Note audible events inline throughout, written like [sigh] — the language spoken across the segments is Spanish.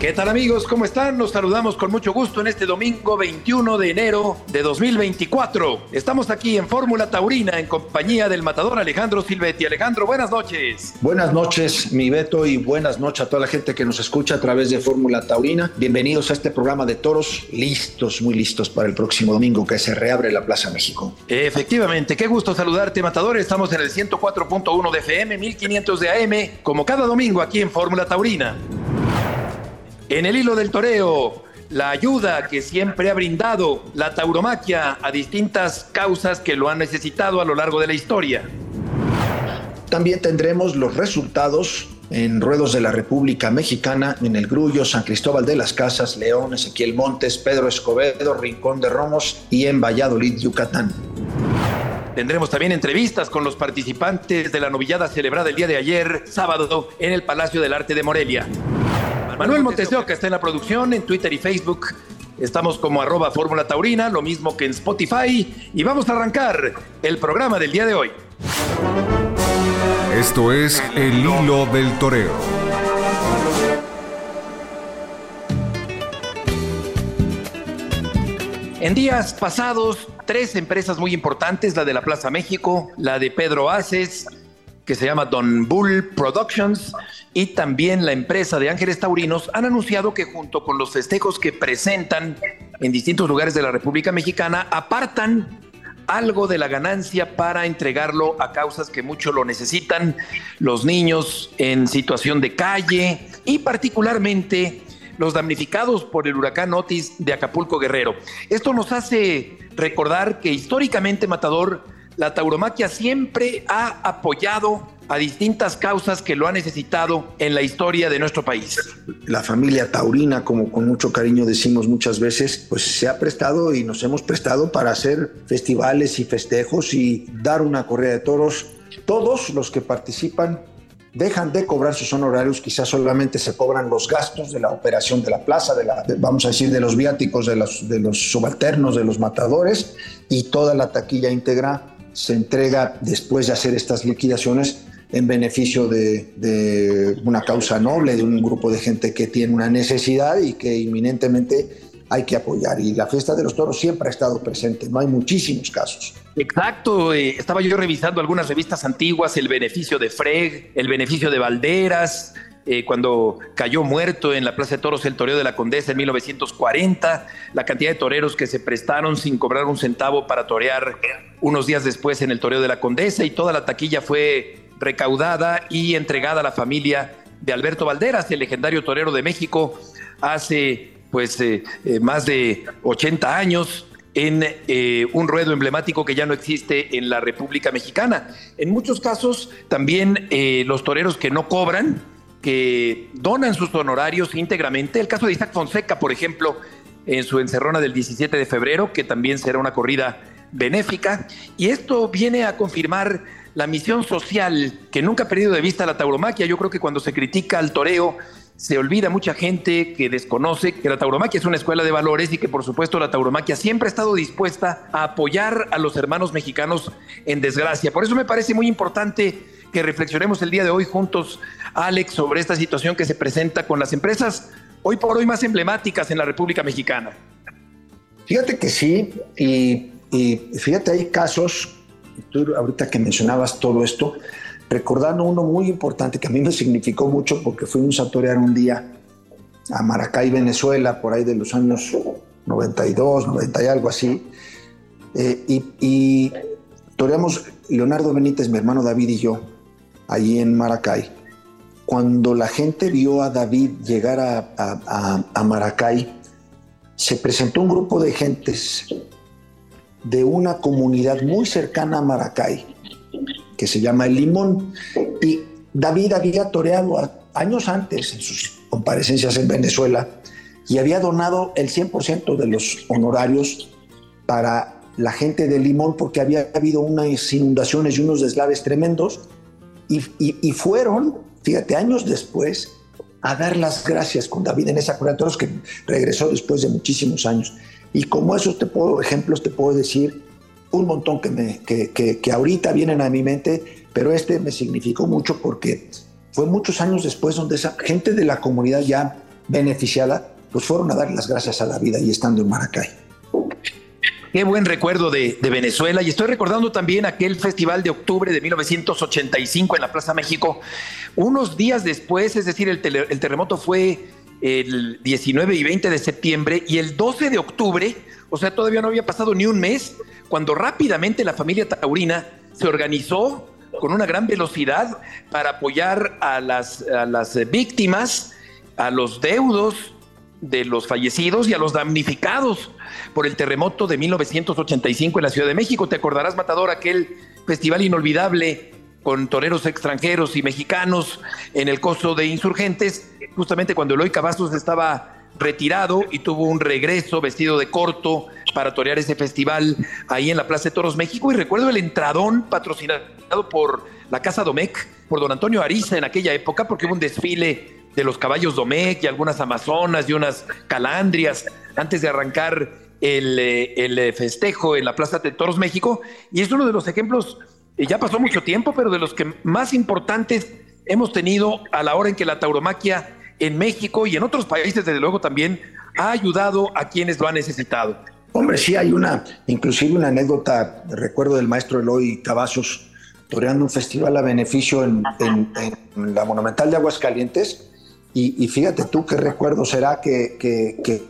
¿Qué tal amigos? ¿Cómo están? Nos saludamos con mucho gusto en este domingo 21 de enero de 2024. Estamos aquí en Fórmula Taurina en compañía del matador Alejandro Silvetti. Alejandro, buenas noches. Buenas noches, mi Beto, y buenas noches a toda la gente que nos escucha a través de Fórmula Taurina. Bienvenidos a este programa de toros, listos, muy listos para el próximo domingo que se reabre la Plaza México. Efectivamente, qué gusto saludarte, matador. Estamos en el 104.1 de FM, 1500 de AM, como cada domingo aquí en Fórmula Taurina. En el hilo del toreo, la ayuda que siempre ha brindado la tauromaquia a distintas causas que lo han necesitado a lo largo de la historia. También tendremos los resultados en ruedos de la República Mexicana, en el Grullo, San Cristóbal de las Casas, León, Ezequiel Montes, Pedro Escobedo, Rincón de Romos y en Valladolid, Yucatán. Tendremos también entrevistas con los participantes de la novillada celebrada el día de ayer, sábado, en el Palacio del Arte de Morelia. Manuel Monteseo, que está en la producción, en Twitter y Facebook. Estamos como arroba Fórmula Taurina, lo mismo que en Spotify. Y vamos a arrancar el programa del día de hoy. Esto es El Hilo del Toreo. En días pasados, tres empresas muy importantes, la de la Plaza México, la de Pedro Aces, que se llama Don Bull Productions, y también la empresa de Ángeles Taurinos han anunciado que junto con los festejos que presentan en distintos lugares de la República Mexicana, apartan algo de la ganancia para entregarlo a causas que mucho lo necesitan, los niños en situación de calle y particularmente los damnificados por el huracán Otis de Acapulco Guerrero. Esto nos hace recordar que históricamente Matador, la tauromaquia siempre ha apoyado a distintas causas que lo ha necesitado en la historia de nuestro país. La familia taurina, como con mucho cariño decimos muchas veces, pues se ha prestado y nos hemos prestado para hacer festivales y festejos y dar una correa de toros. Todos los que participan dejan de cobrar sus honorarios, quizás solamente se cobran los gastos de la operación de la plaza, de la, vamos a decir, de los viáticos, de los, de los subalternos, de los matadores, y toda la taquilla íntegra se entrega después de hacer estas liquidaciones en beneficio de, una causa noble, de un grupo de gente que tiene una necesidad y que inminentemente hay que apoyar. Y la fiesta de los toros siempre ha estado presente, no hay muchísimos casos. Exacto, eh, estaba yo revisando algunas revistas antiguas, el beneficio de Freg, el beneficio de Valderas, eh, cuando cayó muerto en la Plaza de Toros el toreo de la Condesa en 1940, la cantidad de toreros que se prestaron sin cobrar un centavo para torear unos días después en el toreo de la Condesa y toda la taquilla fue recaudada y entregada a la familia de Alberto Valderas, el legendario torero de México, hace pues eh, eh, más de 80 años en un ruedo emblemático que ya no existe en la República Mexicana. En muchos casos también los toreros que no cobran, que donan sus honorarios íntegramente, el caso de Isaac Fonseca, por ejemplo, en su encerrona del 17 de febrero, que también será una corrida benéfica, y esto viene a confirmar la misión social que nunca ha perdido de vista la tauromaquia. Yo creo que cuando se critica al toreo, se olvida mucha gente que desconoce que la tauromaquia es una escuela de valores y que por supuesto la tauromaquia siempre ha estado dispuesta a apoyar a los hermanos mexicanos en desgracia. Por eso me parece muy importante que reflexionemos el día de hoy juntos, Alex, sobre esta situación que se presenta con las empresas hoy por hoy más emblemáticas en la República Mexicana. Fíjate que sí, y, fíjate, hay casos tú ahorita que mencionabas todo esto, recordando uno muy importante que a mí me significó mucho porque fuimos a torear un día a Maracay, Venezuela, por ahí de los años 92, 90 y algo así. Eh, y, y toreamos Leonardo Benítez, mi hermano David y yo, allí en Maracay. Cuando la gente vio a David llegar a, Maracay, se presentó un grupo de gentes de una comunidad muy cercana a Maracay, que se llama El Limón. Y David había toreado años antes en sus comparecencias en Venezuela y había donado el 100% de los honorarios para la gente de Limón porque había habido unas inundaciones y unos deslaves tremendos y, fueron, fíjate, años después a dar las gracias con David en esa toros que regresó después de muchísimos años. Y como esos te puedo, ejemplos te puedo decir un montón que, que, que ahorita vienen a mi mente, pero este me significó mucho porque fue muchos años después donde esa gente de la comunidad ya beneficiada, pues fueron a dar las gracias a la vida y estando en Maracay. Qué buen recuerdo de, Venezuela. Y estoy recordando también aquel festival de octubre de 1985 en la Plaza México. Unos días después, es decir, el, terremoto fue el 19 y 20 de septiembre y el 12 de octubre, o sea, todavía no había pasado ni un mes, cuando rápidamente la familia taurina se organizó con una gran velocidad para apoyar a las víctimas, a los deudos de los fallecidos y a los damnificados por el terremoto de 1985 en la Ciudad de México. Te acordarás, Matador, aquel festival inolvidable con toreros extranjeros y mexicanos en el coso de insurgentes, justamente cuando Eloy Cavazos estaba retirado y tuvo un regreso vestido de corto para torear ese festival ahí en la Plaza de Toros México. Y recuerdo el entradón patrocinado por la Casa Domecq, por don Antonio Ariza en aquella época, porque hubo un desfile de los caballos Domecq y algunas amazonas y unas calandrias antes de arrancar el, eh, eh, festejo en la Plaza de Toros México. Y es uno de los ejemplos, eh, ya pasó mucho tiempo, pero de los que más importantes hemos tenido a la hora en que la tauromaquia en México y en otros países, desde luego, también ha ayudado a quienes lo han necesitado. Hombre, sí, hay una, inclusive una anécdota, recuerdo del maestro Eloy Cavazos, toreando un festival a beneficio en, en la Monumental de Aguascalientes, y, fíjate tú qué recuerdo será que, que,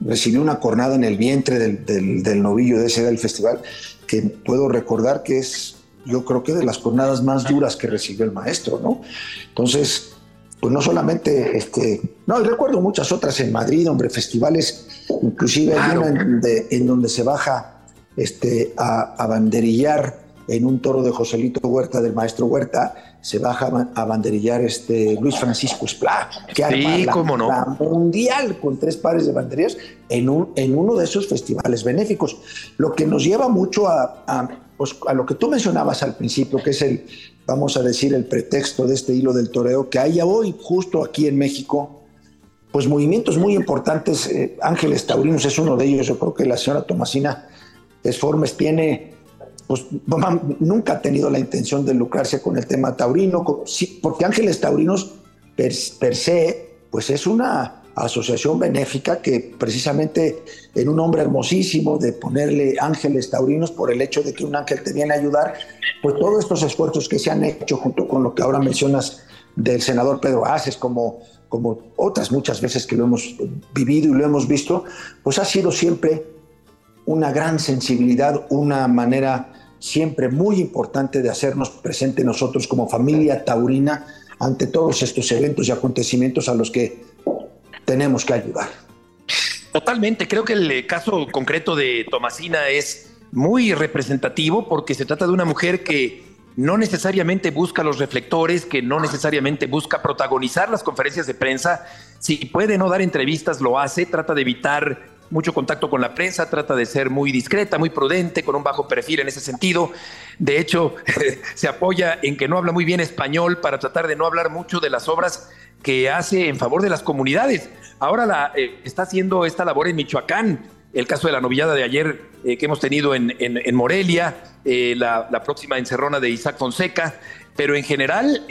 recibió una cornada en el vientre del, novillo de ese del festival, que puedo recordar que es, yo creo que de las cornadas más duras que recibió el maestro, ¿no? Entonces, pues no solamente, este, no, y recuerdo muchas otras en Madrid, hombre, festivales, inclusive hay una en donde, se baja este, a, a banderillar en un toro de Joselito Huerta, del maestro Huerta, se baja a banderillar este Luis Francisco Esplá, que sí, cómo no. la mundial con tres pares de banderillas en, un, en uno de esos festivales benéficos. Lo que nos lleva mucho a, a, pues, a, lo que tú mencionabas al principio, que es el, vamos a decir, el pretexto de este hilo del toreo, que haya hoy, justo aquí en México, pues movimientos muy importantes. Eh, Ángeles Taurinos es uno de ellos. Yo creo que la señora Tomasina Esformes tiene pues nunca ha tenido la intención de lucrarse con el tema taurino, porque Ángeles Taurinos per, se, pues es una asociación benéfica que precisamente en un hombre hermosísimo de ponerle ángeles taurinos por el hecho de que un ángel te viene a ayudar, pues todos estos esfuerzos que se han hecho junto con lo que ahora mencionas del senador Pedro Aces, como, como otras muchas veces que lo hemos vivido y lo hemos visto, pues ha sido siempre una gran sensibilidad, una manera siempre muy importante de hacernos presente nosotros como familia taurina ante todos estos eventos y acontecimientos a los que tenemos que ayudar. Totalmente, creo que el caso concreto de Tomasina es muy representativo porque se trata de una mujer que no necesariamente busca los reflectores, que no necesariamente busca protagonizar las conferencias de prensa. Si puede no dar entrevistas, lo hace, trata de evitar mucho contacto con la prensa, trata de ser muy discreta, muy prudente, con un bajo perfil en ese sentido. De hecho, [laughs] se apoya en que no habla muy bien español para tratar de no hablar mucho de las obras que hace en favor de las comunidades. Ahora la, eh, está haciendo esta labor en Michoacán, el caso de la novillada de ayer eh, que hemos tenido en, Morelia, eh, la, la, próxima encerrona de Isaac Fonseca, pero en general,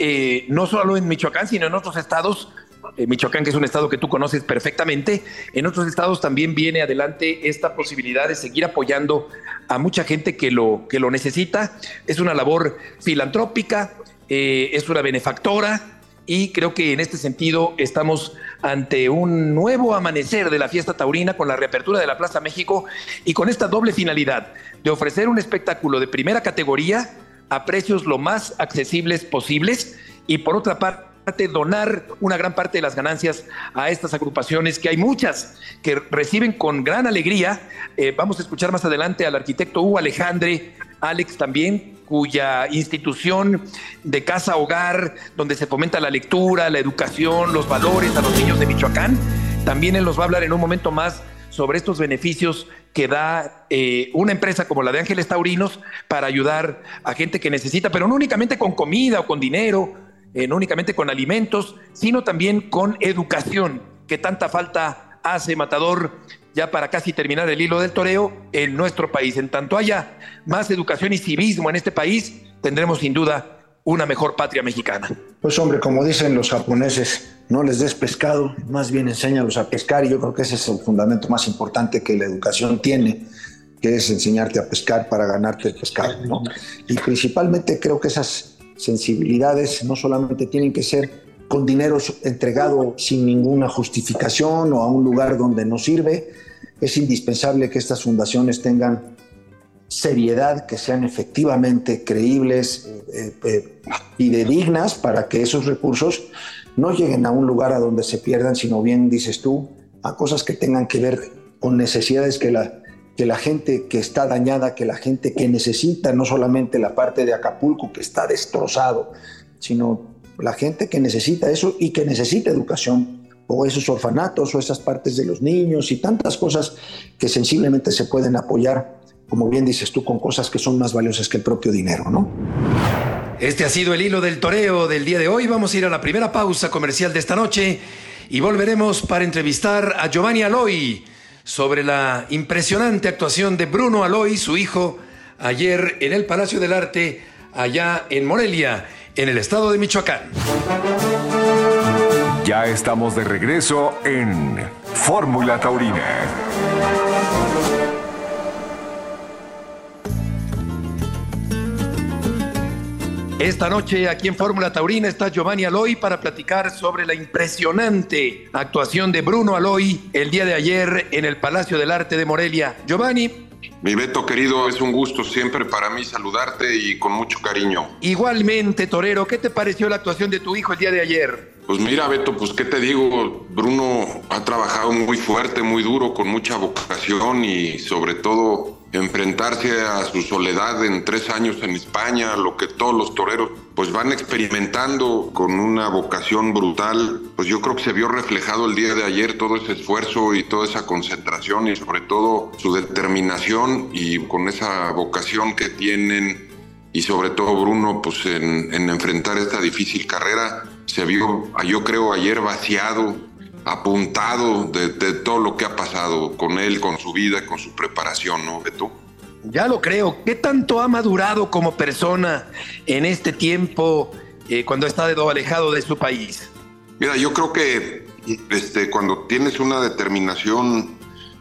no solo en Michoacán, sino en otros estados, Michoacán, que es un estado que tú conoces perfectamente. En otros estados también viene adelante esta posibilidad de seguir apoyando a mucha gente que lo, que lo necesita. Es una labor filantrópica, eh, es una benefactora y creo que en este sentido estamos ante un nuevo amanecer de la fiesta taurina con la reapertura de la Plaza México y con esta doble finalidad de ofrecer un espectáculo de primera categoría a precios lo más accesibles posibles y por otra parte donar una gran parte de las ganancias a estas agrupaciones, que hay muchas que reciben con gran alegría. Eh, vamos a escuchar más adelante al arquitecto Hugo Alejandre, Alex también, cuya institución de casa hogar, donde se fomenta la lectura, la educación, los valores a los niños de Michoacán, también él nos va a hablar en un momento más sobre estos beneficios que da eh, una empresa como la de Ángeles Taurinos para ayudar a gente que necesita, pero no únicamente con comida o con dinero, eh, no únicamente con alimentos, sino también con educación, que tanta falta hace Matador ya para casi terminar el hilo del toreo en nuestro país. En tanto haya más educación y civismo en este país, tendremos sin duda una mejor patria mexicana. Pues hombre, como dicen los japoneses, no les des pescado, más bien enséñalos a pescar y yo creo que ese es el fundamento más importante que la educación tiene, que es enseñarte a pescar para ganarte el pescado, ¿no? Y principalmente creo que esas sensibilidades no solamente tienen que ser con dinero entregado sin ninguna justificación o a un lugar donde no sirve, es indispensable que estas fundaciones tengan seriedad, que sean efectivamente creíbles eh, eh, y de dignas para que esos recursos no lleguen a un lugar a donde se pierdan, sino bien, dices tú, a cosas que tengan que ver con necesidades que la, que la gente que está dañada, que la gente que necesita, no solamente la parte de Acapulco que está destrozado, sino la gente que necesita eso y que necesita educación, o esos orfanatos, o esas partes de los niños y tantas cosas que sensiblemente se pueden apoyar como bien dices tú, con cosas que son más valiosas que el propio dinero, ¿no? Este ha sido el hilo del toreo del día de hoy. Vamos a ir a la primera pausa comercial de esta noche y volveremos para entrevistar a Giovanni Aloy sobre la impresionante actuación de Bruno Aloy, su hijo, ayer en el Palacio del Arte, allá en Morelia, en el estado de Michoacán. Ya estamos de regreso en Fórmula Taurina. Esta noche aquí en Fórmula Taurina está Giovanni Aloy para platicar sobre la impresionante actuación de Bruno Aloy el día de ayer en el Palacio del Arte de Morelia. Giovanni. Mi Beto querido, es un gusto siempre para mí saludarte y con mucho cariño. Igualmente, Torero, ¿qué te pareció la actuación de tu hijo el día de ayer? Pues mira, Beto, pues qué te digo, Bruno ha trabajado muy fuerte, muy duro, con mucha vocación y sobre todo enfrentarse a su soledad en tres años en España, lo que todos los toreros pues van experimentando con una vocación brutal, pues yo creo que se vio reflejado el día de ayer todo ese esfuerzo y toda esa concentración y sobre todo su determinación y con esa vocación que tienen. Y sobre todo Bruno pues en, en enfrentar esta difícil carrera se vio yo creo ayer vaciado apuntado de, todo lo que ha pasado con él, con su vida, con su preparación, ¿no, Beto? Ya lo creo. ¿Qué tanto ha madurado como persona en este tiempo eh, cuando ha estado alejado de su país? Mira, yo creo que este, cuando tienes una determinación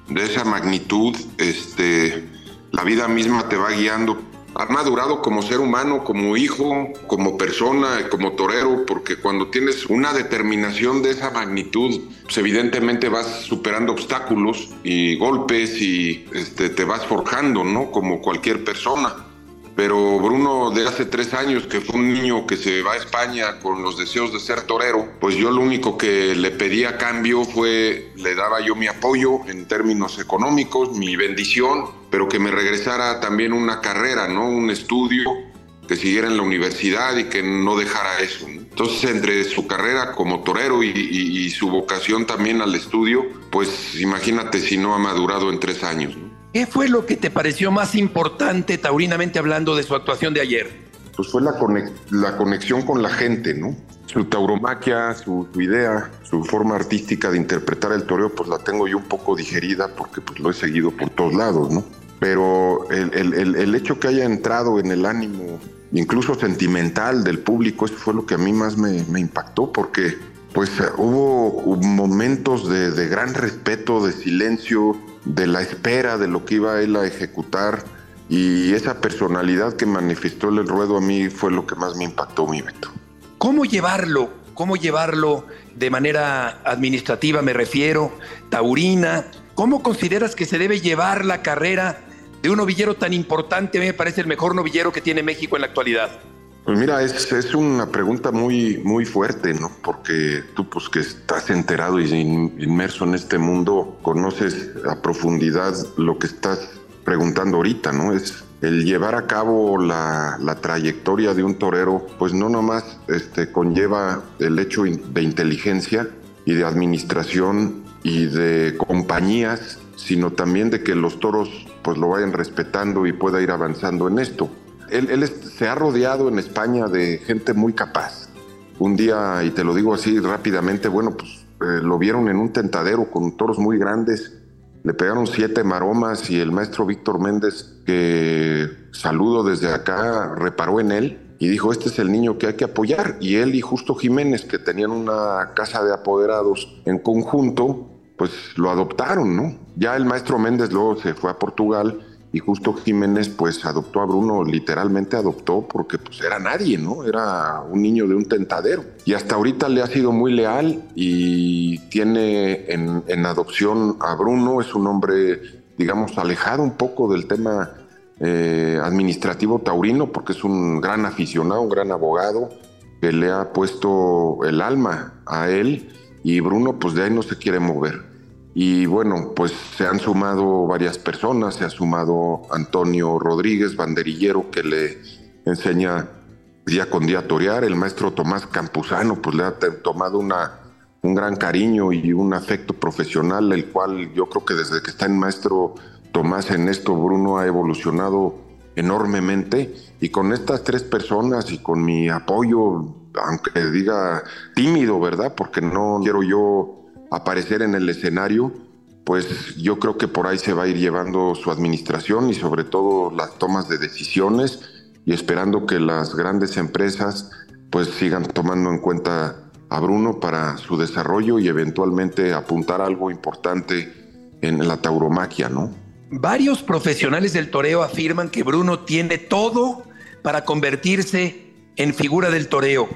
de esa magnitud, este, la vida misma te va guiando ha madurado como ser humano, como hijo, como persona, como torero, porque cuando tienes una determinación de esa magnitud, pues evidentemente vas superando obstáculos y golpes y este, te vas forjando, ¿no? Como cualquier persona. Pero Bruno de hace tres años, que fue un niño que se va a España con los deseos de ser torero, pues yo lo único que le pedía a cambio fue, le daba yo mi apoyo en términos económicos, mi bendición, pero que me regresara también una carrera, ¿no? Un estudio, que siguiera en la universidad y que no dejara eso. Entonces, entre su carrera como torero y, y, su vocación también al estudio, pues imagínate si no ha madurado en tres años. ¿no? ¿Qué fue lo que te pareció más importante, taurinamente hablando, de su actuación de ayer? Pues fue la, la conexión con la gente, ¿no? Su tauromaquia, su, idea, su forma artística de interpretar el toreo, pues la tengo yo un poco digerida porque pues lo he seguido por todos lados, ¿no? Pero el, el, el hecho que haya entrado en el ánimo, incluso sentimental del público, eso fue lo que a mí más me, impactó porque pues hubo momentos de, de gran respeto, de silencio, de la espera de lo que iba él a ejecutar y esa personalidad que manifestó el ruedo a mí fue lo que más me impactó, mi Beto. ¿Cómo llevarlo? ¿Cómo llevarlo de manera administrativa, me refiero, taurina? ¿Cómo consideras que se debe llevar la carrera de un novillero tan importante? A mí me parece el mejor novillero que tiene México en la actualidad. Pues mira, es, es, una pregunta muy, muy fuerte, ¿no? Porque tú, pues que estás enterado y inmerso en este mundo, conoces a profundidad lo que estás preguntando ahorita, ¿no? Es el llevar a cabo la, la trayectoria de un torero, pues no nomás este, conlleva el hecho de inteligencia y de administración y de compañías sino también de que los toros pues lo vayan respetando y pueda ir avanzando en esto. Él, se ha rodeado en España de gente muy capaz. Un día, y te lo digo así rápidamente, bueno, pues eh, lo vieron en un tentadero con toros muy grandes, le pegaron siete maromas y el maestro Víctor Méndez, que saludo desde acá, reparó en él y dijo, este es el niño que hay que apoyar. Y él y Justo Jiménez, que tenían una casa de apoderados en conjunto, pues lo adoptaron, ¿no? Ya el maestro Méndez luego se fue a Portugal y justo Jiménez pues adoptó a Bruno, literalmente adoptó porque pues era nadie, ¿no? Era un niño de un tentadero. Y hasta ahorita le ha sido muy leal y tiene en, adopción a Bruno, es un hombre, digamos, alejado un poco del tema eh, administrativo taurino porque es un gran aficionado, un gran abogado que le ha puesto el alma a él y Bruno pues de ahí no se quiere mover. Y bueno, pues se han sumado varias personas, se ha sumado Antonio Rodríguez, banderillero, que le enseña día con día a torear, el maestro Tomás Campuzano, pues le ha tomado una, un gran cariño y un afecto profesional, el cual yo creo que desde que está en maestro Tomás en esto, Bruno ha evolucionado enormemente y con estas tres personas y con mi apoyo, aunque diga tímido, ¿verdad? Porque no quiero yo aparecer en el escenario, pues yo creo que por ahí se va a ir llevando su administración y sobre todo las tomas de decisiones y esperando que las grandes empresas pues sigan tomando en cuenta a Bruno para su desarrollo y eventualmente apuntar algo importante en la tauromaquia, ¿no? Varios profesionales del toreo afirman que Bruno tiene todo para convertirse en figura del toreo.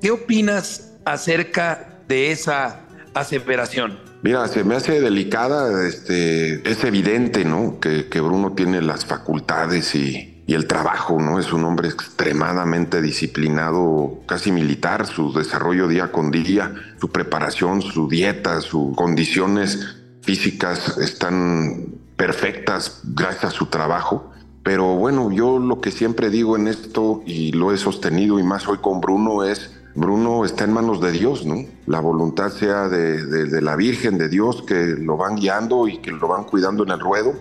¿Qué opinas acerca de esa aseveración? Mira, se me hace delicada, este, es evidente, ¿no? Que, Bruno tiene las facultades y, y, el trabajo, ¿no? Es un hombre extremadamente disciplinado, casi militar, su desarrollo día con día, su preparación, su dieta, sus condiciones físicas están perfectas gracias a su trabajo. Pero bueno, yo lo que siempre digo en esto y lo he sostenido y más hoy con Bruno es Bruno está en manos de Dios, ¿no? La voluntad sea de, la Virgen, de Dios, que lo van guiando y que lo van cuidando en el ruedo.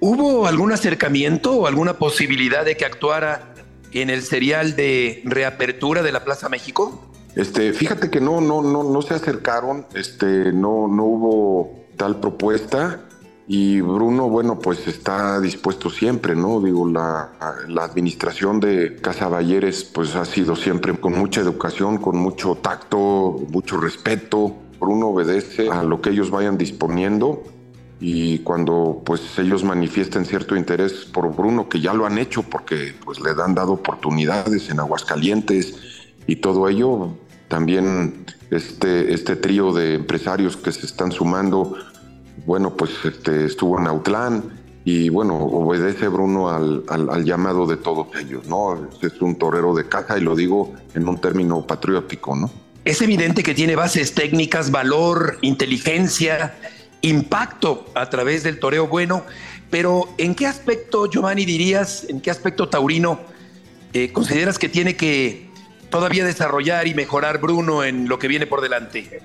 ¿Hubo algún acercamiento o alguna posibilidad de que actuara en el serial de reapertura de la Plaza México? Este, fíjate que no, no, no, no se acercaron, este, no, no hubo tal propuesta. Y Bruno, bueno, pues está dispuesto siempre, ¿no? Digo, la, administración de Casa Balleres, pues ha sido siempre con mucha educación, con mucho tacto, mucho respeto. Bruno obedece a lo que ellos vayan disponiendo y cuando pues ellos manifiesten cierto interés por Bruno, que ya lo han hecho porque pues le han dado oportunidades en Aguascalientes y todo ello, también este, este trío de empresarios que se están sumando bueno, pues este, estuvo en Autlán y bueno, obedece Bruno al, llamado de todos ellos, ¿no? Es un torero de caja y lo digo en un término patriótico, ¿no? Es evidente que tiene bases técnicas, valor, inteligencia, impacto a través del toreo bueno, pero ¿en qué aspecto, Giovanni, dirías, en qué aspecto taurino eh, consideras que tiene que todavía desarrollar y mejorar Bruno en lo que viene por delante?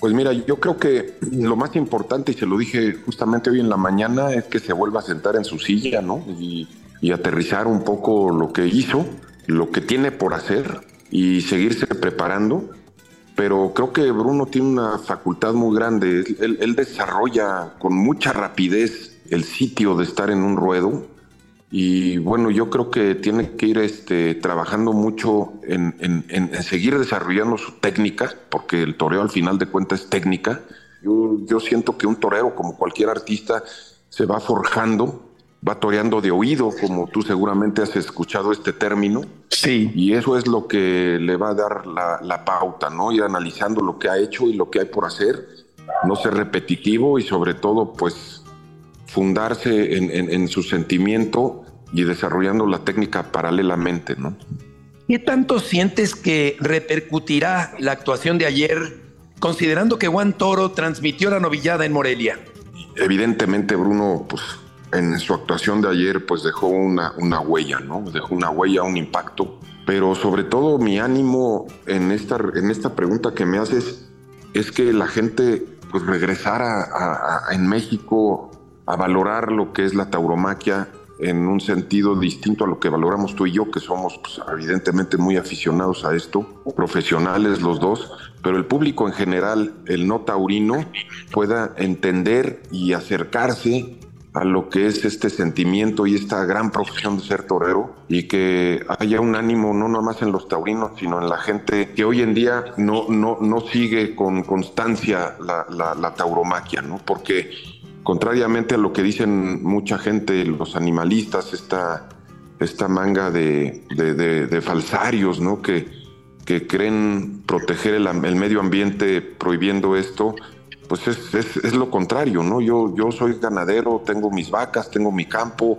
Pues mira, yo creo que lo más importante, y se lo dije justamente hoy en la mañana, es que se vuelva a sentar en su silla, ¿no? Y, aterrizar un poco lo que hizo, lo que tiene por hacer y seguirse preparando. Pero creo que Bruno tiene una facultad muy grande. él desarrolla con mucha rapidez el sitio de estar en un ruedo y bueno, yo creo que tiene que ir este, trabajando mucho en, seguir desarrollando su técnica, porque el toreo al final de cuentas es técnica. Yo, yo siento que un torero, como cualquier artista, se va forjando, va toreando de oído, como tú seguramente has escuchado este término. Sí. Y eso es lo que le va a dar la, la pauta, ¿no? Ir analizando lo que ha hecho y lo que hay por hacer, no ser repetitivo y sobre todo, pues fundarse en, su sentimiento y desarrollando la técnica paralelamente, ¿no? ¿Qué tanto sientes que repercutirá la actuación de ayer, considerando que Juan Toro transmitió la novillada en Morelia? Evidentemente, Bruno, pues en su actuación de ayer, pues dejó una, una huella, ¿no? Dejó una huella, un impacto. Pero sobre todo mi ánimo en esta, en esta pregunta que me haces es que la gente pues regresara en México a valorar lo que es la tauromaquia en un sentido distinto a lo que valoramos tú y yo, que somos pues, evidentemente muy aficionados a esto, profesionales los dos, pero el público en general, el no taurino, pueda entender y acercarse a lo que es este sentimiento y esta gran profesión de ser torero y que haya un ánimo no nomás en los taurinos, sino en la gente que hoy en día no, no, no sigue con constancia la, la tauromaquia, ¿no? Porque contrariamente a lo que dicen mucha gente, los animalistas, esta, esta manga de, falsarios, ¿no? Que, que creen proteger el, medio ambiente prohibiendo esto, pues es, lo contrario, ¿no? Yo, yo soy ganadero, tengo mis vacas, tengo mi campo,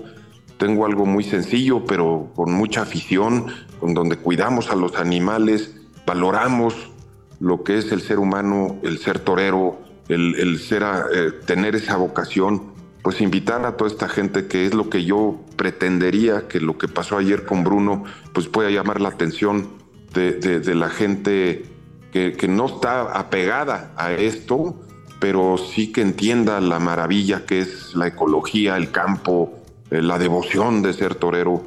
tengo algo muy sencillo, pero con mucha afición, con donde cuidamos a los animales, valoramos lo que es el ser humano, el ser torero, el, ser eh, tener esa vocación, pues invitar a toda esta gente que es lo que yo pretendería que lo que pasó ayer con Bruno, pues pueda llamar la atención de, la gente que, no está apegada a esto, pero sí que entienda la maravilla que es la ecología, el campo, eh, la devoción de ser torero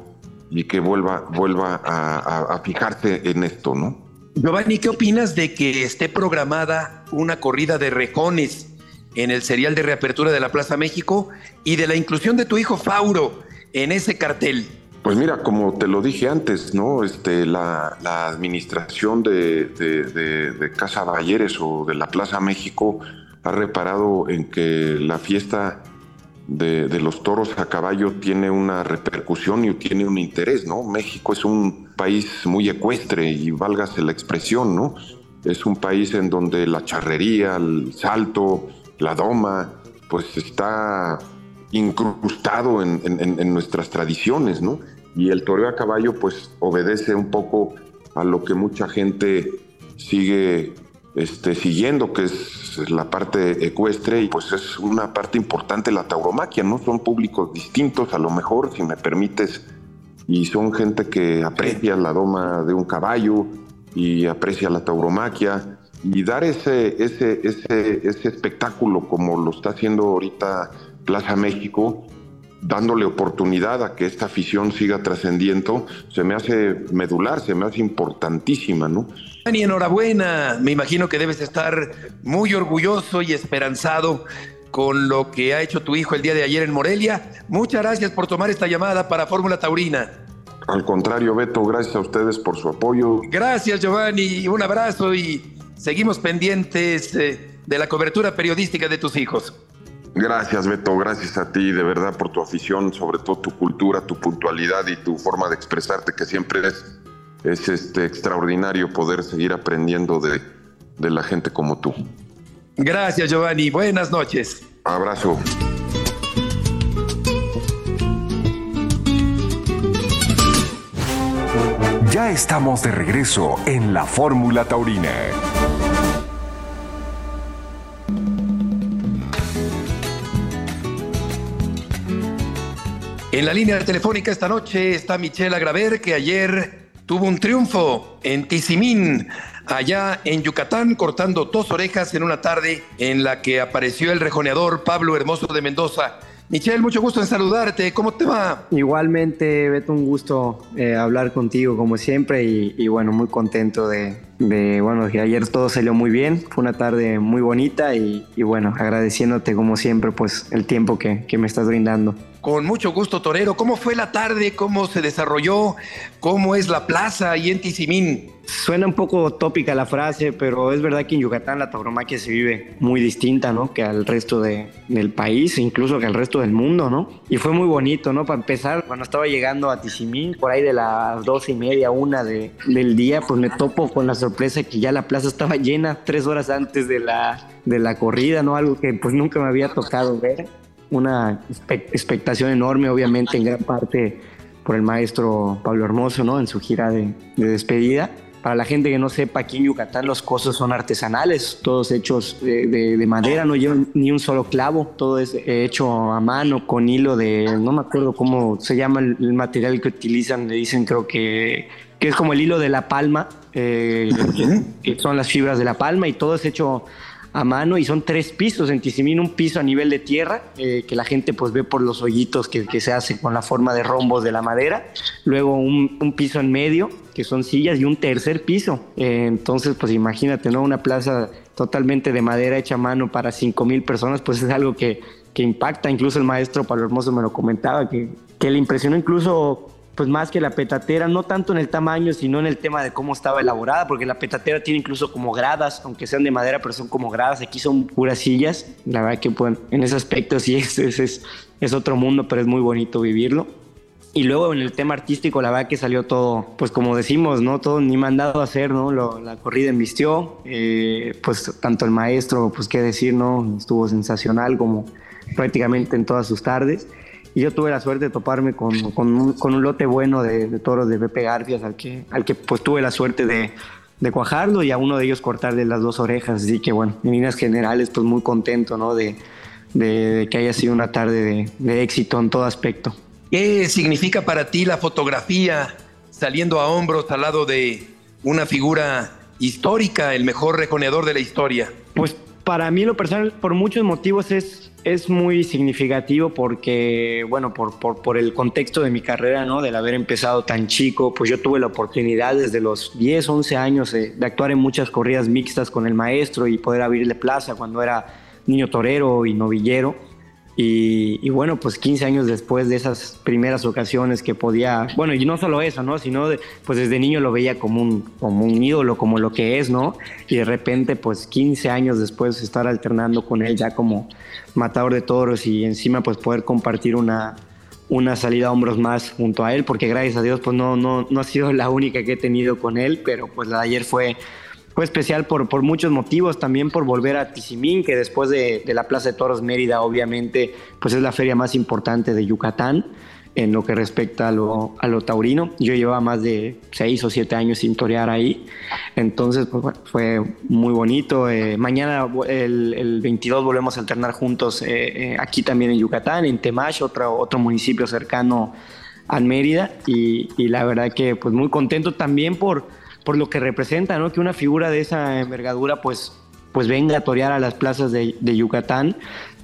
y que vuelva, vuelva a, a fijarse en esto, ¿no? Giovanni, ¿qué opinas de que esté programada una corrida de rejones en el serial de reapertura de la Plaza México y de la inclusión de tu hijo Fauro en ese cartel? Pues mira, como te lo dije antes, ¿no? Este, la, administración de, de, Casa Balleres o de la Plaza México ha reparado en que la fiesta de, los toros a caballo tiene una repercusión y tiene un interés, ¿no? México es un país muy ecuestre y válgase la expresión, ¿no? Es un país en donde la charrería, el salto, la doma, pues está incrustado en, nuestras tradiciones, ¿no? Y el toreo a caballo pues obedece un poco a lo que mucha gente sigue este, siguiendo, que es la parte ecuestre, y pues es una parte importante la tauromaquia, ¿no? Son públicos distintos, a lo mejor, si me permites, y son gente que aprecia la doma de un caballo y aprecia la tauromaquia, y dar ese, ese, ese, ese espectáculo como lo está haciendo ahorita Plaza México, dándole oportunidad a que esta afición siga trascendiendo, se me hace medular, se me hace importantísima, ¿no? Dani, enhorabuena. Me imagino que debes estar muy orgulloso y esperanzado con lo que ha hecho tu hijo el día de ayer en Morelia. Muchas gracias por tomar esta llamada para Fórmula Taurina. Al contrario, Beto, gracias a ustedes por su apoyo. Gracias, Giovanni. Un abrazo y seguimos pendientes eh, de la cobertura periodística de tus hijos. Gracias, Beto. Gracias a ti, de verdad, por tu afición, sobre todo tu cultura, tu puntualidad y tu forma de expresarte, que siempre es, es este, extraordinario poder seguir aprendiendo de, de la gente como tú. Gracias, Giovanni. Buenas noches. Abrazo. Ya estamos de regreso en la Fórmula Taurina. En la línea telefónica esta noche está Michelle Agraver, que ayer tuvo un triunfo en Tizimín, allá en Yucatán, cortando dos orejas en una tarde en la que apareció el rejoneador Pablo Hermoso de Mendoza. Michelle, mucho gusto en saludarte. ¿Cómo te va? Igualmente, Beto, un gusto eh, hablar contigo como siempre y, bueno, muy contento de, bueno, que ayer todo salió muy bien. Fue una tarde muy bonita y, bueno, agradeciéndote como siempre pues el tiempo que, que me estás brindando. Con mucho gusto, Torero. ¿Cómo fue la tarde? ¿Cómo se desarrolló? ¿Cómo es la plaza ahí en Tizimín? Suena un poco tópica la frase, pero es verdad que en Yucatán la tauromaquia se vive muy distinta, ¿no? Que al resto de, del país, incluso que al resto del mundo, ¿no? Y fue muy bonito, ¿no? Para empezar, cuando estaba llegando a Tizimín, por ahí de las doce y media, una de, del día, pues me topo con la sorpresa que ya la plaza estaba llena tres horas antes de la, de la corrida, ¿no? Algo que pues nunca me había tocado ver una expectación enorme, obviamente, en gran parte por el maestro Pablo Hermoso, ¿no? En su gira de, despedida. Para la gente que no sepa, aquí en Yucatán los cosos son artesanales, todos hechos de, madera, no llevan ni un solo clavo, todo es hecho a mano con hilo de, no me acuerdo cómo se llama el, material que utilizan, le dicen creo que, que es como el hilo de la palma, eh, que son las fibras de la palma y todo es hecho a mano y son tres pisos en Tizimín, un piso a nivel de tierra eh, que la gente pues ve por los hoyitos que, que, se hace con la forma de rombos de la madera, luego un, un piso en medio que son sillas y un tercer piso. Eh, entonces pues imagínate, ¿no? Una plaza totalmente de madera hecha a mano para cinco mil personas, pues es algo que, que impacta. Incluso el maestro Pablo Hermoso me lo comentaba, que, que le impresionó incluso pues más que la petatera, no tanto en el tamaño, sino en el tema de cómo estaba elaborada, porque la petatera tiene incluso como gradas, aunque sean de madera, pero son como gradas, aquí son puras sillas, la verdad que pues, en ese aspecto sí [laughs] es, es, es, otro mundo, pero es muy bonito vivirlo. Y luego en el tema artístico, la verdad que salió todo, pues como decimos, ¿no? Todo ni mandado a hacer, ¿no? Lo, la corrida embistió, eh, pues tanto el maestro, pues qué decir, ¿no? Estuvo sensacional como prácticamente en todas sus tardes. Y yo tuve la suerte de toparme con, con, un, con un, lote bueno de, de, toros de Pepe Garfias, al que, al que pues tuve la suerte de, de, cuajarlo y a uno de ellos cortarle las dos orejas. Así que bueno, en líneas generales, pues muy contento, ¿no? De, de que haya sido una tarde de, éxito en todo aspecto. ¿Qué significa para ti la fotografía saliendo a hombros al lado de una figura histórica, el mejor rejoneador de la historia? Pues para mí lo personal, por muchos motivos, es, es muy significativo porque, bueno, por, por, por, el contexto de mi carrera, ¿no? Del haber empezado tan chico, pues yo tuve la oportunidad desde los 10, 11 años de, de actuar en muchas corridas mixtas con el maestro y poder abrirle plaza cuando era niño torero y novillero. Y, bueno, pues 15 años después de esas primeras ocasiones que podía, bueno, y no solo eso, ¿no? Sino, de, pues desde niño lo veía como un, como un ídolo, como lo que es, ¿no? Y de repente, pues 15 años después estar alternando con él ya como matador de toros y encima pues poder compartir una, una salida a hombros más junto a él, porque gracias a Dios pues no, no, no ha sido la única que he tenido con él, pero pues la de ayer fue fue especial por, por muchos motivos, también por volver a Tizimín, que después de, de, la Plaza de Toros Mérida, obviamente, pues es la feria más importante de Yucatán en lo que respecta a lo, a lo taurino. Yo llevaba más de seis o siete años sin torear ahí, entonces pues, bueno, fue muy bonito. Eh, mañana, el, el, 22, volvemos a alternar juntos eh, eh, aquí también en Yucatán, en Temash, otro, otro municipio cercano a Mérida, y, y la verdad que pues muy contento también por por lo que representa, ¿no? Que una figura de esa envergadura, pues, pues venga a torear a las plazas de, Yucatán.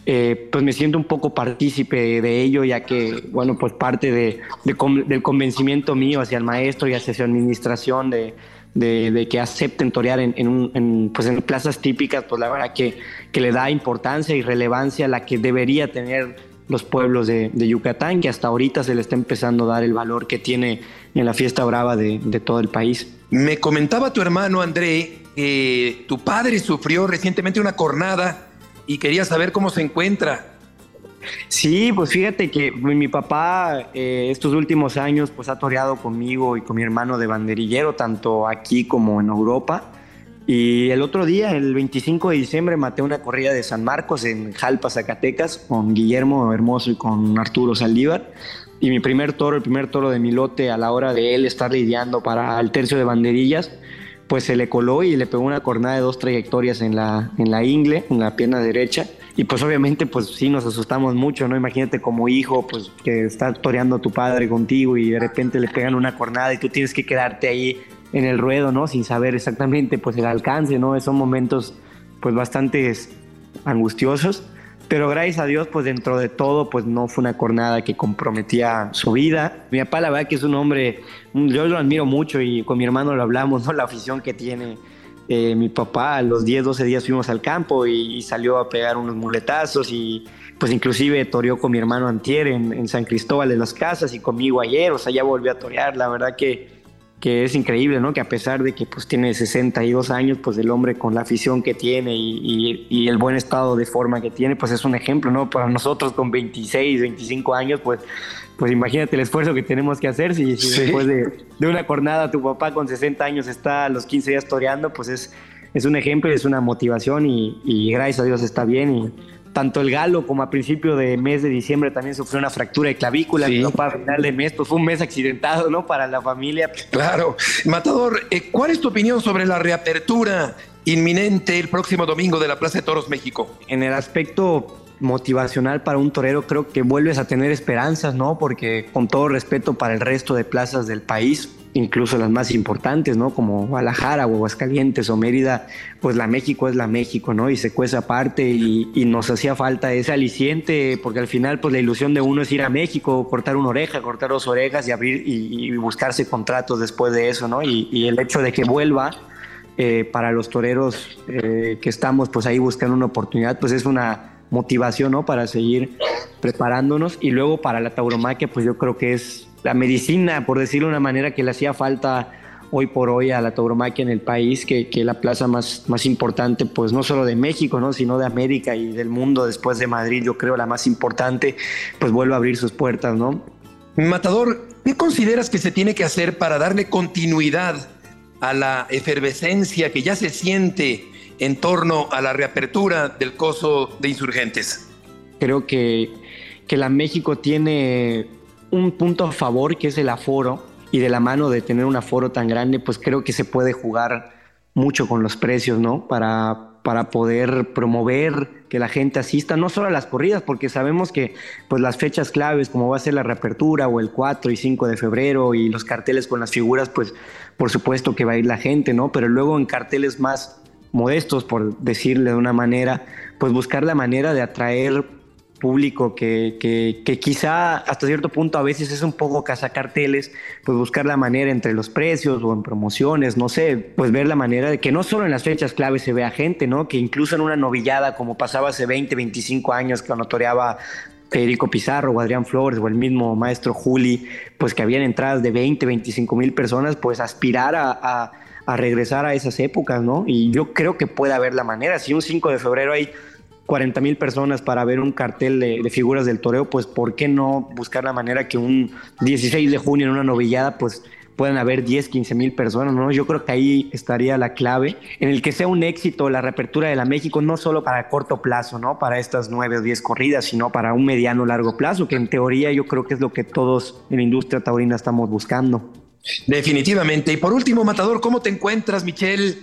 Eh, pues me siento un poco partícipe de ello, ya que, bueno, pues parte de, de, del convencimiento mío hacia el maestro y hacia su administración de, que acepten torear en, un, pues en plazas típicas, pues la verdad que, le da importancia y relevancia a la que debería tener los pueblos de, de, Yucatán, que hasta ahorita se le está empezando a dar el valor que tiene en la fiesta brava de, de todo el país. Me comentaba tu hermano André que tu padre sufrió recientemente una cornada y quería saber cómo se encuentra. Sí, pues fíjate que mi papá eh, estos últimos años pues ha toreado conmigo y con mi hermano de banderillero, tanto aquí como en Europa. Y el otro día, el 25 de diciembre, maté una corrida de San Marcos en Jalpa, Zacatecas, con Guillermo Hermoso y con Arturo Saldívar. Y mi primer toro, el primer toro de mi lote, a la hora de él estar lidiando para el tercio de banderillas, pues se le coló y le pegó una cornada de dos trayectorias en la, en la ingle, en la pierna derecha. Y pues obviamente, pues sí nos asustamos mucho, ¿no? Imagínate como hijo, pues que está toreando a tu padre contigo y de repente le pegan una cornada y tú tienes que quedarte ahí en el ruedo, ¿no? Sin saber exactamente pues el alcance, ¿no? Son momentos pues bastante angustiosos, pero gracias a Dios pues dentro de todo pues no fue una cornada que comprometía su vida. Mi papá la verdad que es un hombre, yo lo admiro mucho y con mi hermano lo hablamos, [laughs] ¿no? La afición que tiene eh, mi papá, los 10, 12 días fuimos al campo y, y, salió a pegar unos muletazos y pues inclusive toreó con mi hermano Antier en, en San Cristóbal de las Casas y conmigo ayer, o sea, ya volvió a torear, la verdad que que es increíble, ¿no? Que a pesar de que pues tiene 62 años, pues el hombre con la afición que tiene y, y, y, el buen estado de forma que tiene, pues es un ejemplo, ¿no? Para nosotros con 26, 25 años, pues, pues imagínate el esfuerzo que tenemos que hacer si, si sí. después de, de, una jornada tu papá con 60 años está a los 15 días toreando, pues es, es un ejemplo, es una motivación y, y gracias a Dios está bien y tanto el Galo como a principio de mes de diciembre también sufrió una fractura de clavícula, sí. no para final de mes, pues fue un mes accidentado, ¿no? Para la familia. Claro. Matador, eh, ¿cuál es tu opinión sobre la reapertura inminente el próximo domingo de la Plaza de Toros México? En el aspecto motivacional para un torero creo que vuelves a tener esperanzas, ¿no? Porque con todo respeto para el resto de plazas del país, incluso las más importantes, ¿no? Como Guadalajara o Aguascalientes o Mérida, pues la México es la México, ¿no? Y se cuece aparte y, nos hacía falta ese aliciente, porque al final, pues la ilusión de uno es ir a México, cortar una oreja, cortar dos orejas y abrir y, y buscarse contratos después de eso, ¿no? Y, y el hecho de que vuelva eh, para los toreros eh, que estamos, pues ahí buscando una oportunidad, pues es una motivación, ¿no? Para seguir preparándonos y luego para la tauromaquia, pues yo creo que es la medicina, por decirlo de una manera, que le hacía falta hoy por hoy a la tauromaquia en el país, que, que la plaza más, más importante, pues no solo de México, ¿no? sino de América y del mundo, después de Madrid, yo creo la más importante, pues vuelve a abrir sus puertas, ¿no? Matador, ¿qué consideras que se tiene que hacer para darle continuidad a la efervescencia que ya se siente en torno a la reapertura del coso de insurgentes? Creo que, que la México tiene un punto a favor que es el aforo y de la mano de tener un aforo tan grande, pues creo que se puede jugar mucho con los precios, ¿no? Para, para poder promover que la gente asista, no solo a las corridas, porque sabemos que pues las fechas claves, como va a ser la reapertura o el 4 y 5 de febrero y los carteles con las figuras, pues por supuesto que va a ir la gente, ¿no? Pero luego en carteles más modestos, por decirle de una manera, pues buscar la manera de atraer público que, que, que, quizá hasta cierto punto a veces es un poco cazacarteles, pues buscar la manera entre los precios o en promociones, no sé, pues ver la manera de que no solo en las fechas claves se vea gente, ¿no? Que incluso en una novillada como pasaba hace 20, 25 años que toreaba Federico Pizarro o Adrián Flores o el mismo maestro Juli, pues que habían entradas de 20, 25 mil personas, pues aspirar a, a, a regresar a esas épocas, ¿no? Y yo creo que puede haber la manera, si un 5 de febrero hay 40 mil personas para ver un cartel de, de, figuras del toreo, pues ¿por qué no buscar la manera que un 16 de junio en una novillada, pues puedan haber 10, 15 mil personas, ¿no? Yo creo que ahí estaría la clave, en el que sea un éxito la reapertura de la México, no solo para corto plazo, ¿no? Para estas 9 o 10 corridas, sino para un mediano largo plazo, que en teoría yo creo que es lo que todos en la industria taurina estamos buscando. Definitivamente. Y por último, Matador, ¿cómo te encuentras, Michelle,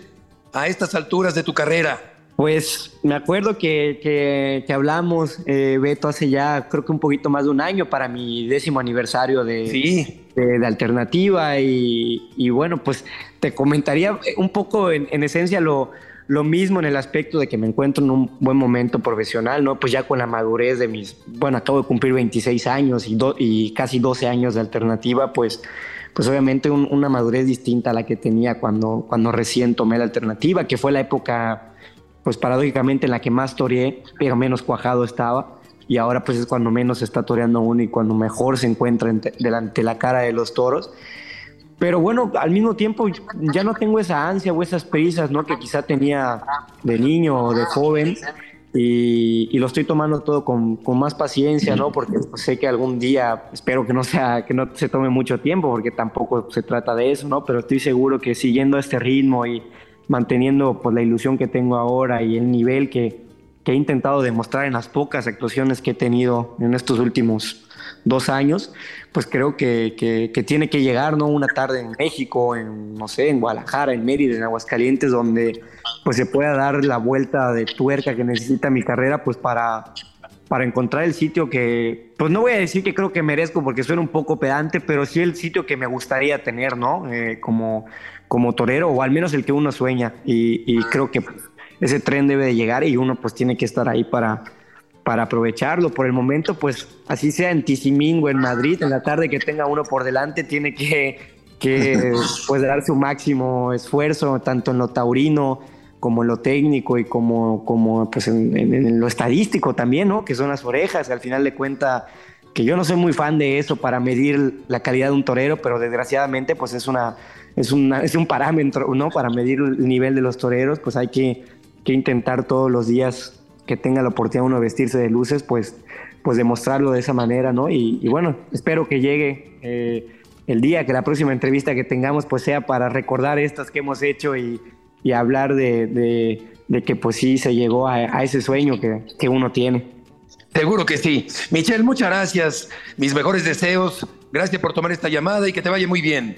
a estas alturas de tu carrera? Pues me acuerdo que, que, que hablamos, eh, Beto, hace ya creo que un poquito más de un año para mi décimo aniversario de, sí. de, de, Alternativa y, y, bueno, pues te comentaría un poco en, en, esencia lo, lo mismo en el aspecto de que me encuentro en un buen momento profesional, ¿no? Pues ya con la madurez de mis, bueno, acabo de cumplir 26 años y, do, y casi 12 años de Alternativa, pues pues obviamente un, una madurez distinta a la que tenía cuando, cuando recién tomé la alternativa, que fue la época pues paradójicamente en la que más toreé, pero menos cuajado estaba. Y ahora pues es cuando menos se está toreando uno y cuando mejor se encuentra delante la cara de los toros. Pero bueno, al mismo tiempo ya no tengo esa ansia o esas prisas, ¿no? Que quizá tenía de niño o de joven. Y, y, lo estoy tomando todo con, con, más paciencia, ¿no? Porque sé que algún día, espero que no sea, que no se tome mucho tiempo, porque tampoco se trata de eso, ¿no? Pero estoy seguro que siguiendo este ritmo y, manteniendo pues, la ilusión que tengo ahora y el nivel que, que, he intentado demostrar en las pocas actuaciones que he tenido en estos últimos dos años, pues creo que, que, que, tiene que llegar, ¿no? Una tarde en México, en, no sé, en Guadalajara, en Mérida, en Aguascalientes, donde pues se pueda dar la vuelta de tuerca que necesita mi carrera, pues para, para encontrar el sitio que, pues no voy a decir que creo que merezco porque suena un poco pedante, pero sí el sitio que me gustaría tener, ¿no? Eh, como, como torero, o al menos el que uno sueña. Y, creo que ese tren debe de llegar y uno pues tiene que estar ahí para, para aprovecharlo. Por el momento, pues así sea en Tisimingo, en Madrid, en la tarde que tenga uno por delante, tiene que, que pues dar su máximo esfuerzo, tanto en lo taurino, como en lo técnico y como, como pues en, en, en, lo estadístico también, ¿no? Que son las orejas, al final de cuenta que yo no soy muy fan de eso para medir la calidad de un torero, pero desgraciadamente pues es una es, una, es un parámetro, ¿no? Para medir el nivel de los toreros, pues hay que, que intentar todos los días que tenga la oportunidad uno de vestirse de luces, pues, pues demostrarlo de esa manera, ¿no? Y, y bueno, espero que llegue eh, el día, que la próxima entrevista que tengamos pues sea para recordar estas que hemos hecho y, y hablar de, de, de, que pues sí se llegó a, a ese sueño que, que, uno tiene. Seguro que sí. Michelle, muchas gracias. Mis mejores deseos. Gracias por tomar esta llamada y que te vaya muy bien.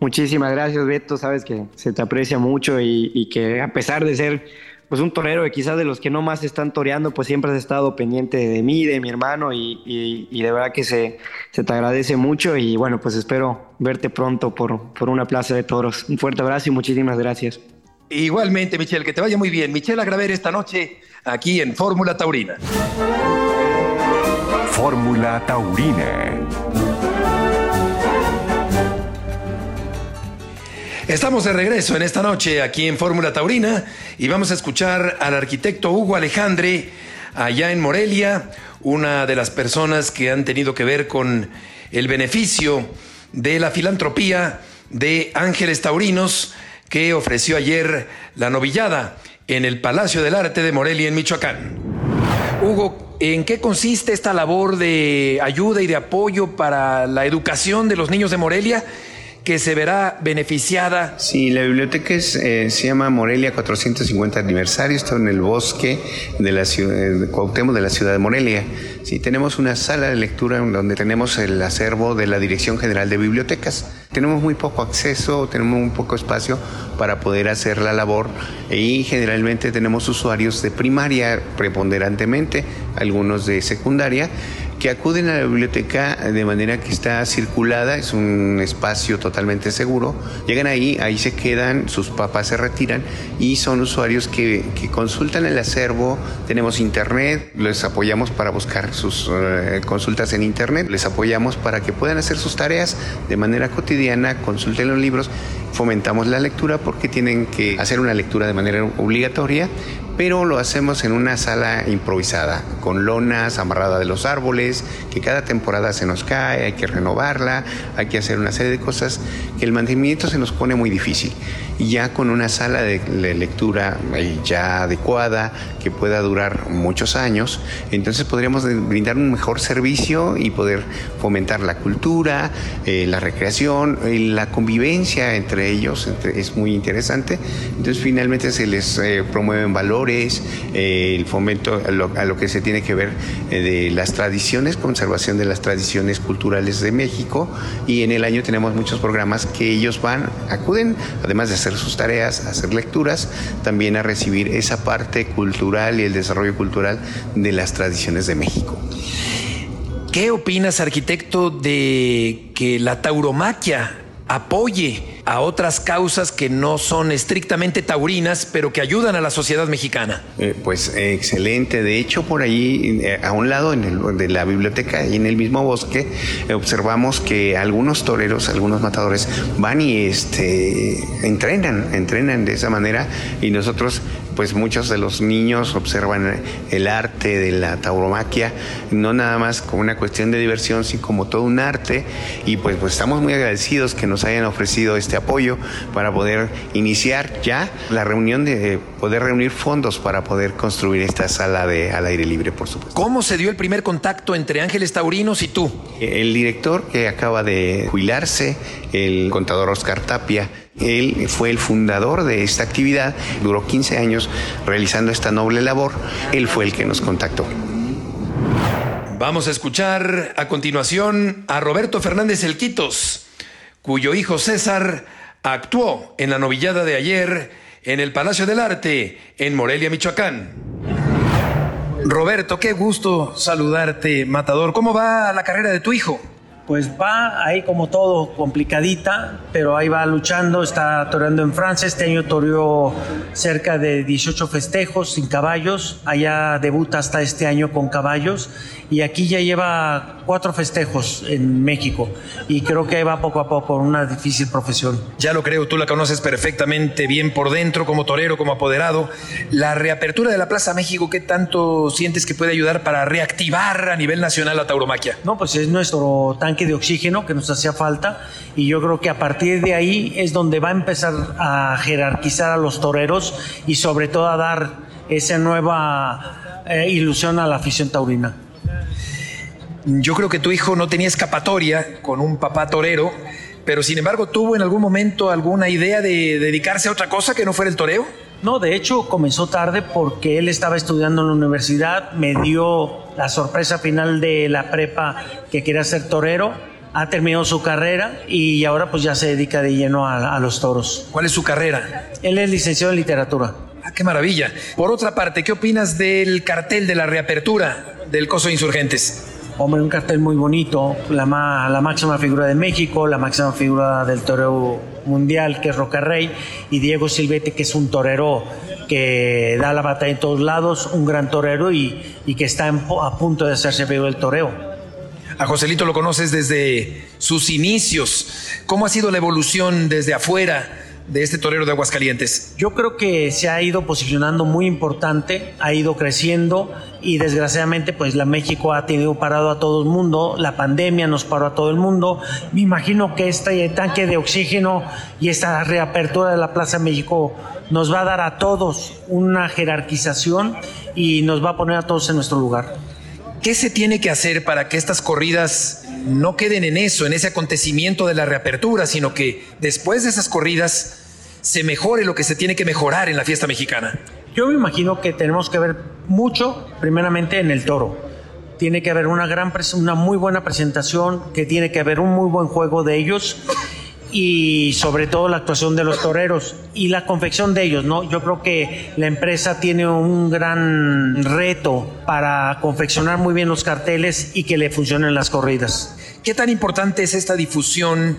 Muchísimas gracias, Beto. Sabes que se te aprecia mucho y, y que a pesar de ser pues un torero que quizás de los que no más están toreando, pues siempre has estado pendiente de mí, de mi hermano y, y, de verdad que se, se, te agradece mucho y bueno, pues espero verte pronto por, por una plaza de toros. Un fuerte abrazo y muchísimas gracias. Igualmente, Michelle, que te vaya muy bien. Michelle Agraver esta noche aquí en Fórmula Taurina. Fórmula Taurina. Estamos de regreso en esta noche aquí en Fórmula Taurina y vamos a escuchar al arquitecto Hugo Alejandre allá en Morelia, una de las personas que han tenido que ver con el beneficio de la filantropía de Ángeles Taurinos que ofreció ayer la novillada en el Palacio del Arte de Morelia en Michoacán. Hugo, ¿en qué consiste esta labor de ayuda y de apoyo para la educación de los niños de Morelia? Que se verá beneficiada. Sí, la biblioteca eh, se llama Morelia 450 aniversario, está en el bosque de la ciudad de Cuauhtémoc de la ciudad de Morelia. Sí, tenemos una sala de lectura donde tenemos el acervo de la Dirección General de Bibliotecas. Tenemos muy poco acceso, tenemos muy poco espacio para poder hacer la labor y generalmente tenemos usuarios de primaria preponderantemente, algunos de secundaria que acuden a la biblioteca de manera que está circulada, es un espacio totalmente seguro. Llegan ahí, ahí se quedan, sus papás se retiran y son usuarios que, consultan el acervo. Tenemos internet, les apoyamos para buscar sus eh, consultas en internet, les apoyamos para que puedan hacer sus tareas de manera cotidiana, consulten los libros fomentamos la lectura porque tienen que hacer una lectura de manera obligatoria, pero lo hacemos en una sala improvisada, con lonas amarradas de los árboles, que cada temporada se nos cae, hay que renovarla, hay que hacer una serie de cosas que el mantenimiento se nos pone muy difícil. Ya con una sala de, lectura eh, ya adecuada, que pueda durar muchos años, entonces podríamos brindar un mejor servicio y poder fomentar la cultura, eh, la recreación, eh, la convivencia entre ellos, es muy interesante. Entonces finalmente se les promueven valores, el fomento a lo, que se tiene que ver de las tradiciones, conservación de las tradiciones culturales de México y en el año tenemos muchos programas que ellos van, acuden, además de hacer sus tareas, hacer lecturas, también a recibir esa parte cultural y el desarrollo cultural de las tradiciones de México. ¿Qué opinas, arquitecto, de que la tauromaquia apoye a otras causas que no son estrictamente taurinas, pero que ayudan a la sociedad mexicana. Eh, pues excelente. De hecho, por ahí, eh, a un lado de la biblioteca y en el mismo bosque, observamos que algunos toreros, algunos matadores van y este, entrenan, entrenan de esa manera y nosotros pues muchos de los niños observan el arte de la tauromaquia, no nada más como una cuestión de diversión, sino como todo un arte. Y pues, pues estamos muy agradecidos que nos hayan ofrecido este apoyo para poder iniciar ya la reunión de poder reunir fondos para poder construir esta sala de al aire libre, por supuesto. ¿Cómo se dio el primer contacto entre Ángeles Taurinos y tú? El director que acaba de jubilarse, el contador Oscar Tapia, él fue el fundador de esta actividad, duró 15 años realizando esta noble labor. Él fue el que nos contactó. Vamos a escuchar a continuación a Roberto Fernández Elquitos, cuyo hijo César actuó en la novillada de ayer en el Palacio del Arte en Morelia, Michoacán. Roberto, qué gusto saludarte, Matador. ¿Cómo va la carrera de tu hijo? Pues va ahí como todo, complicadita, pero ahí va luchando, está toreando en Francia, este año toreó cerca de 18 festejos sin caballos, allá debuta hasta este año con caballos y aquí ya lleva cuatro festejos en México y creo que va poco a poco, una difícil profesión. Ya lo creo, tú la conoces perfectamente bien por dentro, como torero, como apoderado. La reapertura de la Plaza México, ¿qué tanto sientes que puede ayudar para reactivar a nivel nacional la tauromaquia? No, pues es nuestro tanque de oxígeno que nos hacía falta y yo creo que a partir de ahí es donde va a empezar a jerarquizar a los toreros y sobre todo a dar esa nueva eh, ilusión a la afición taurina. Yo creo que tu hijo no tenía escapatoria con un papá torero, pero sin embargo tuvo en algún momento alguna idea de dedicarse a otra cosa que no fuera el toreo. No, de hecho comenzó tarde porque él estaba estudiando en la universidad, me dio la sorpresa final de la prepa que quería ser torero, ha terminado su carrera y ahora pues ya se dedica de lleno a, a los toros. ¿Cuál es su carrera? Él es licenciado en literatura. Ah, qué maravilla. Por otra parte, ¿qué opinas del cartel de la reapertura del Coso de Insurgentes? Hombre, un cartel muy bonito, la, la máxima figura de México, la máxima figura del toreo mundial, que es Roca Rey, y Diego Silvete, que es un torero que da la batalla en todos lados, un gran torero y, y que está a punto de hacerse vivo el toreo. A Joselito lo conoces desde sus inicios. ¿Cómo ha sido la evolución desde afuera? De este torero de Aguascalientes? Yo creo que se ha ido posicionando muy importante, ha ido creciendo y desgraciadamente pues la México ha tenido parado a todo el mundo, la pandemia nos paró a todo el mundo. Me imagino que este tanque de oxígeno y esta reapertura de la Plaza México nos va a dar a todos una jerarquización y nos va a poner a todos en nuestro lugar. ¿Qué se tiene que hacer para que estas corridas no queden en eso, en ese acontecimiento de la reapertura, sino que después de esas corridas se mejore lo que se tiene que mejorar en la fiesta mexicana? Yo me imagino que tenemos que ver mucho, primeramente, en el toro. Tiene que haber una, gran, una muy buena presentación, que tiene que haber un muy buen juego de ellos y sobre todo la actuación de los toreros y la confección de ellos, ¿no? Yo creo que la empresa tiene un gran reto para confeccionar muy bien los carteles y que le funcionen las corridas. ¿Qué tan importante es esta difusión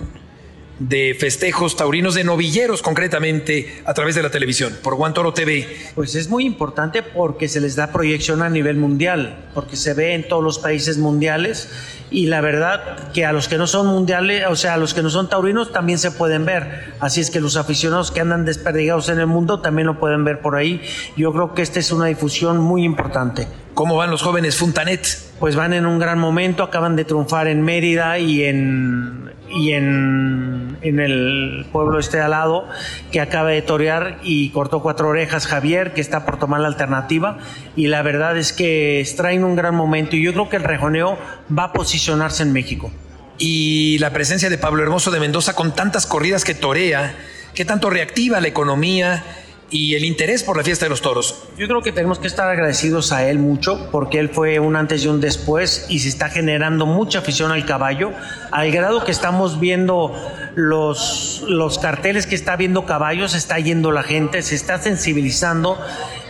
de festejos taurinos, de novilleros concretamente, a través de la televisión, por Guantoro TV? Pues es muy importante porque se les da proyección a nivel mundial, porque se ve en todos los países mundiales y la verdad que a los que no son mundiales, o sea, a los que no son taurinos también se pueden ver. Así es que los aficionados que andan desperdigados en el mundo también lo pueden ver por ahí. Yo creo que esta es una difusión muy importante. ¿Cómo van los jóvenes Funtanet? Pues van en un gran momento, acaban de triunfar en Mérida y en, y en, en el pueblo este al lado, que acaba de torear y cortó cuatro orejas Javier, que está por tomar la alternativa. Y la verdad es que traen un gran momento y yo creo que el rejoneo va a posicionarse en México. Y la presencia de Pablo Hermoso de Mendoza con tantas corridas que torea, que tanto reactiva la economía y el interés por la fiesta de los toros. Yo creo que tenemos que estar agradecidos a él mucho porque él fue un antes y un después y se está generando mucha afición al caballo, al grado que estamos viendo los, los carteles que está viendo caballos, está yendo la gente, se está sensibilizando.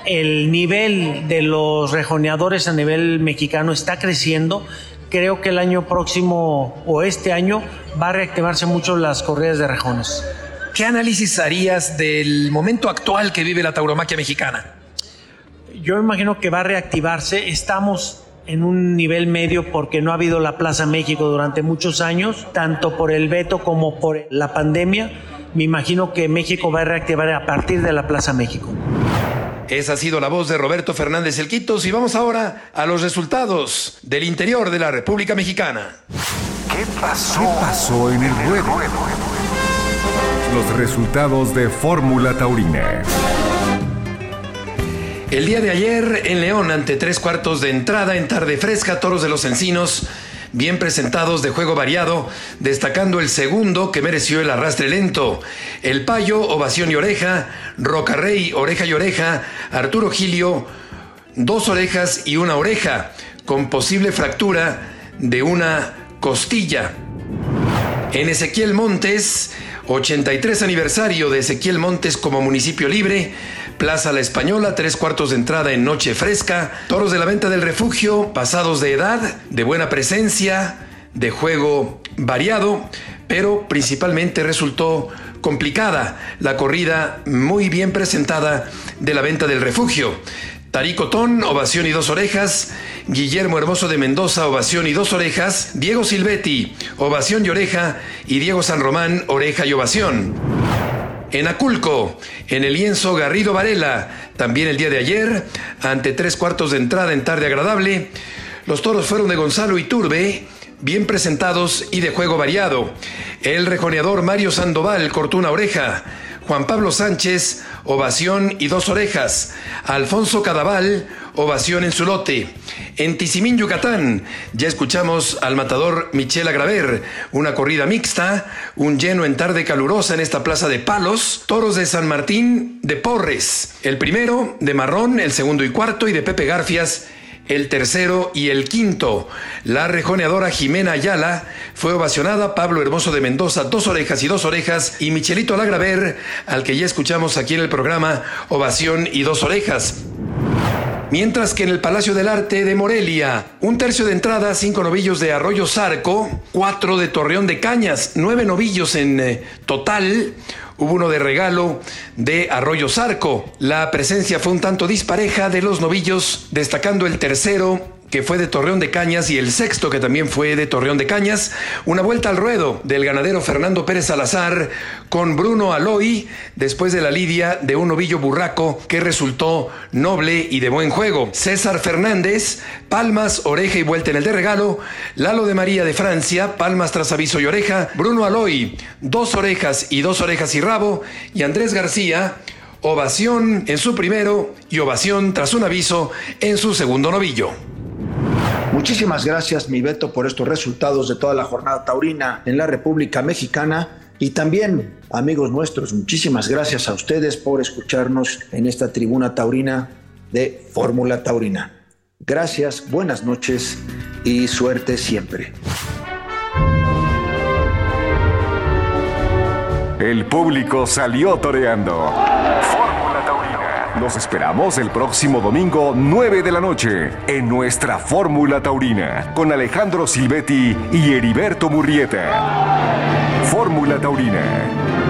El nivel de los rejoneadores a nivel mexicano está creciendo creo que el año próximo o este año va a reactivarse mucho las corridas de rejones. ¿Qué análisis harías del momento actual que vive la tauromaquia mexicana? Yo imagino que va a reactivarse. Estamos en un nivel medio porque no ha habido la Plaza México durante muchos años, tanto por el veto como por la pandemia. Me imagino que México va a reactivar a partir de la Plaza México. Esa ha sido la voz de Roberto Fernández Elquitos y vamos ahora a los resultados del interior de la República Mexicana. ¿Qué pasó? ¿Qué pasó en el ruedo? Los resultados de Fórmula Taurina. El día de ayer en León, ante tres cuartos de entrada en tarde fresca, Toros de los Encinos, bien presentados de juego variado, destacando el segundo que mereció el arrastre lento. El Payo, ovación y oreja, Rocarrey, oreja y oreja, Arturo Gilio, dos orejas y una oreja, con posible fractura de una costilla. En Ezequiel Montes, 83 aniversario de Ezequiel Montes como municipio libre, Plaza La Española, tres cuartos de entrada en Noche Fresca, toros de la venta del refugio, pasados de edad, de buena presencia, de juego variado, pero principalmente resultó complicada la corrida muy bien presentada de la venta del refugio. Taricotón, ovación y dos orejas. Guillermo Hermoso de Mendoza, ovación y dos orejas. Diego Silvetti, ovación y oreja. Y Diego San Román, oreja y ovación. En Aculco, en el lienzo Garrido Varela, también el día de ayer, ante tres cuartos de entrada en tarde agradable, los toros fueron de Gonzalo Iturbe, bien presentados y de juego variado. El rejoneador Mario Sandoval cortó una oreja. Juan Pablo Sánchez, ovación y dos orejas. Alfonso Cadaval, ovación en su lote. En Tizimín, Yucatán, ya escuchamos al matador Michel Agraver, una corrida mixta, un lleno en tarde calurosa en esta plaza de palos, toros de San Martín de Porres, el primero de Marrón, el segundo y cuarto y de Pepe Garfias el tercero y el quinto. La rejoneadora Jimena Ayala fue ovacionada, Pablo Hermoso de Mendoza, dos orejas y dos orejas, y Michelito Lagraver, al que ya escuchamos aquí en el programa, ovación y dos orejas. Mientras que en el Palacio del Arte de Morelia, un tercio de entrada, cinco novillos de Arroyo Zarco, cuatro de Torreón de Cañas, nueve novillos en eh, total, Hubo uno de regalo de Arroyo Zarco. La presencia fue un tanto dispareja de los novillos, destacando el tercero que fue de Torreón de Cañas, y el sexto, que también fue de Torreón de Cañas. Una vuelta al ruedo del ganadero Fernando Pérez Salazar con Bruno Aloy, después de la lidia de un novillo burraco que resultó noble y de buen juego. César Fernández, palmas, oreja y vuelta en el de regalo. Lalo de María de Francia, palmas tras aviso y oreja. Bruno Aloy, dos orejas y dos orejas y rabo. Y Andrés García, ovación en su primero y ovación tras un aviso en su segundo novillo. Muchísimas gracias, mi Beto, por estos resultados de toda la jornada taurina en la República Mexicana. Y también, amigos nuestros, muchísimas gracias a ustedes por escucharnos en esta tribuna taurina de Fórmula Taurina. Gracias, buenas noches y suerte siempre. El público salió toreando. Los esperamos el próximo domingo 9 de la noche en nuestra Fórmula Taurina con Alejandro Silvetti y Heriberto Murrieta. Fórmula Taurina